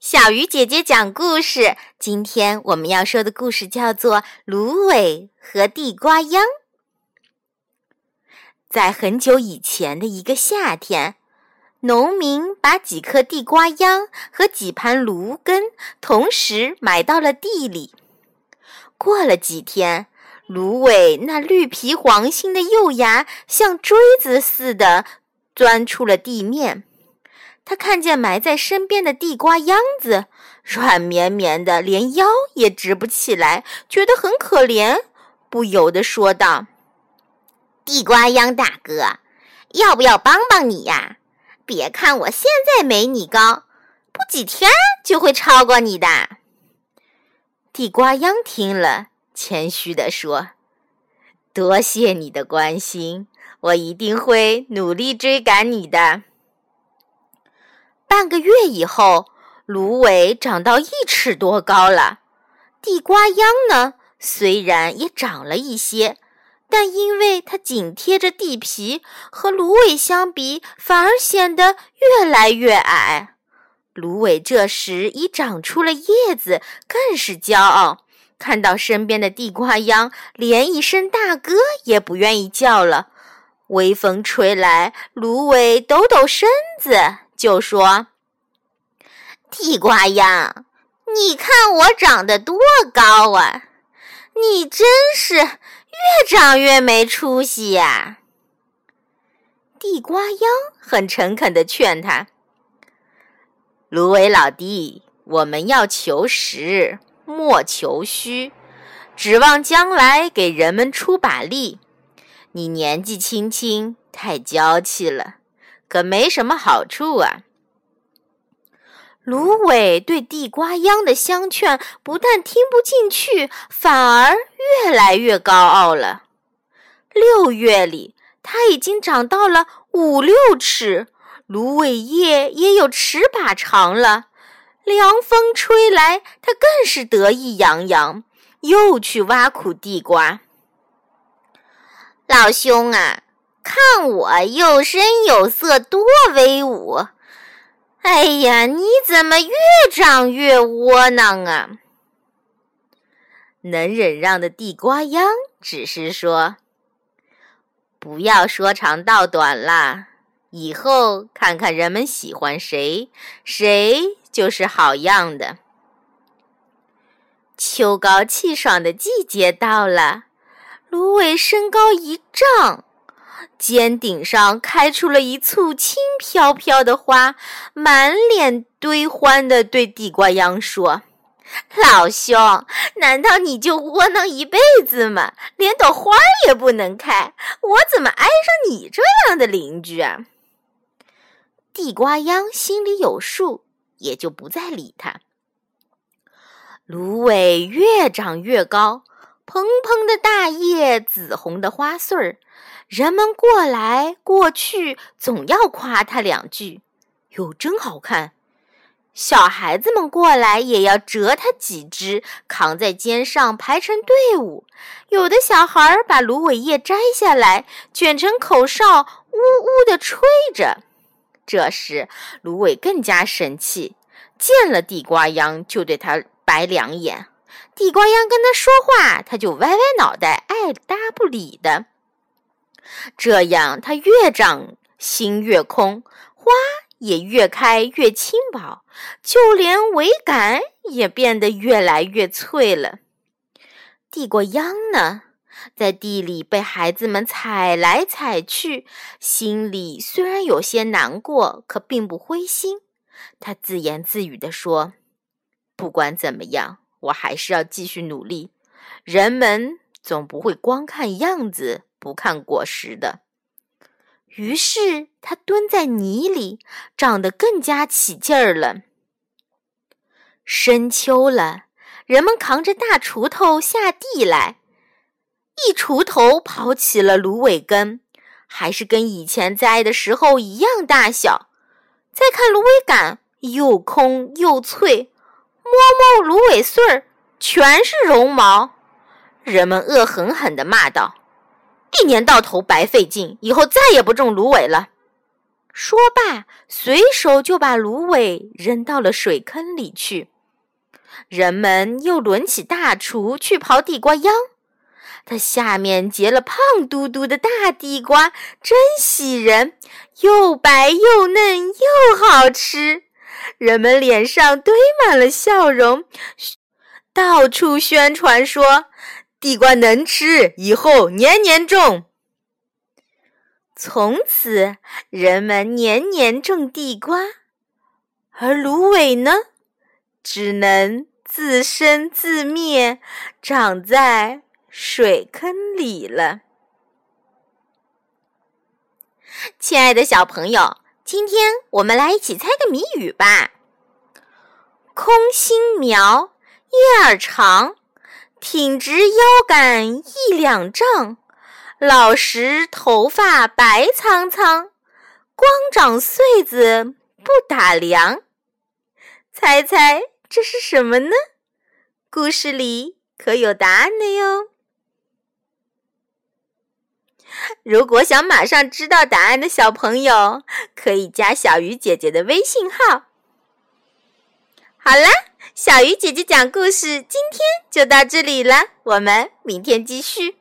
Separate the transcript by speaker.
Speaker 1: 小鱼姐姐讲故事。今天我们要说的故事叫做《芦苇和地瓜秧》。在很久以前的一个夏天，农民把几颗地瓜秧和几盘芦根同时埋到了地里。过了几天，芦苇那绿皮黄心的幼芽像锥子似的钻出了地面。他看见埋在身边的地瓜秧子，软绵绵的，连腰也直不起来，觉得很可怜，不由得说道：“
Speaker 2: 地瓜秧大哥，要不要帮帮你呀？别看我现在没你高，不几天就会超过你的。”
Speaker 1: 地瓜秧听了，谦虚地说：“多谢你的关心，我一定会努力追赶你的。”半个月以后，芦苇长到一尺多高了。地瓜秧呢，虽然也长了一些，但因为它紧贴着地皮，和芦苇相比，反而显得越来越矮。芦苇这时已长出了叶子，更是骄傲。看到身边的地瓜秧，连一声大哥也不愿意叫了。微风吹来，芦苇抖抖身子。就说：“
Speaker 2: 地瓜秧，你看我长得多高啊！你真是越长越没出息呀！”
Speaker 1: 地瓜秧很诚恳地劝他：“芦苇老弟，我们要求实，莫求虚，指望将来给人们出把力。你年纪轻轻，太娇气了。”可没什么好处啊！芦苇对地瓜秧的相劝不但听不进去，反而越来越高傲了。六月里，它已经长到了五六尺，芦苇叶也有尺把长了。凉风吹来，它更是得意洋洋，又去挖苦地瓜。
Speaker 2: 老兄啊！看我有声有色，多威武！哎呀，你怎么越长越窝囊啊？
Speaker 1: 能忍让的地瓜秧只是说：“不要说长道短啦，以后看看人们喜欢谁，谁就是好样的。”秋高气爽的季节到了，芦苇身高一丈。尖顶上开出了一簇轻飘飘的花，满脸堆欢地对地瓜秧说：“
Speaker 2: 老兄，难道你就窝囊一辈子吗？连朵花也不能开？我怎么挨上你这样的邻居啊？”
Speaker 1: 地瓜秧心里有数，也就不再理他。芦苇越长越高，蓬蓬的大叶，紫红的花穗儿。人们过来过去，总要夸它两句：“哟，真好看！”小孩子们过来也要折它几枝，扛在肩上排成队伍。有的小孩儿把芦苇叶摘下来，卷成口哨，呜呜地吹着。这时，芦苇更加生气，见了地瓜秧就对他白两眼。地瓜秧跟他说话，他就歪歪脑袋，爱搭不理的。这样，他越长心越空，花也越开越轻薄，就连苇杆也变得越来越脆了。地瓜秧呢，在地里被孩子们踩来踩去，心里虽然有些难过，可并不灰心。他自言自语地说：“不管怎么样，我还是要继续努力。人们总不会光看样子。”不看果实的，于是他蹲在泥里，长得更加起劲儿了。深秋了，人们扛着大锄头下地来，一锄头刨起了芦苇根，还是跟以前栽的时候一样大小。再看芦苇杆，又空又脆，摸摸芦苇穗儿，全是绒毛。人们恶狠狠地骂道。一年到头白费劲，以后再也不种芦苇了。说罢，随手就把芦苇扔到了水坑里去。人们又抡起大锄去刨地瓜秧，它下面结了胖嘟嘟的大地瓜，真喜人，又白又嫩又好吃。人们脸上堆满了笑容，到处宣传说：“地瓜能吃，以后年年种。”从此，人们年年种地瓜，而芦苇呢，只能自生自灭，长在水坑里了。亲爱的小朋友。今天我们来一起猜个谜语吧。空心苗，叶儿长，挺直腰杆一两丈，老时头发白苍苍，光长穗子不打凉。猜猜这是什么呢？故事里可有答案的哟。如果想马上知道答案的小朋友，可以加小鱼姐姐的微信号。好啦，小鱼姐姐讲故事今天就到这里了，我们明天继续。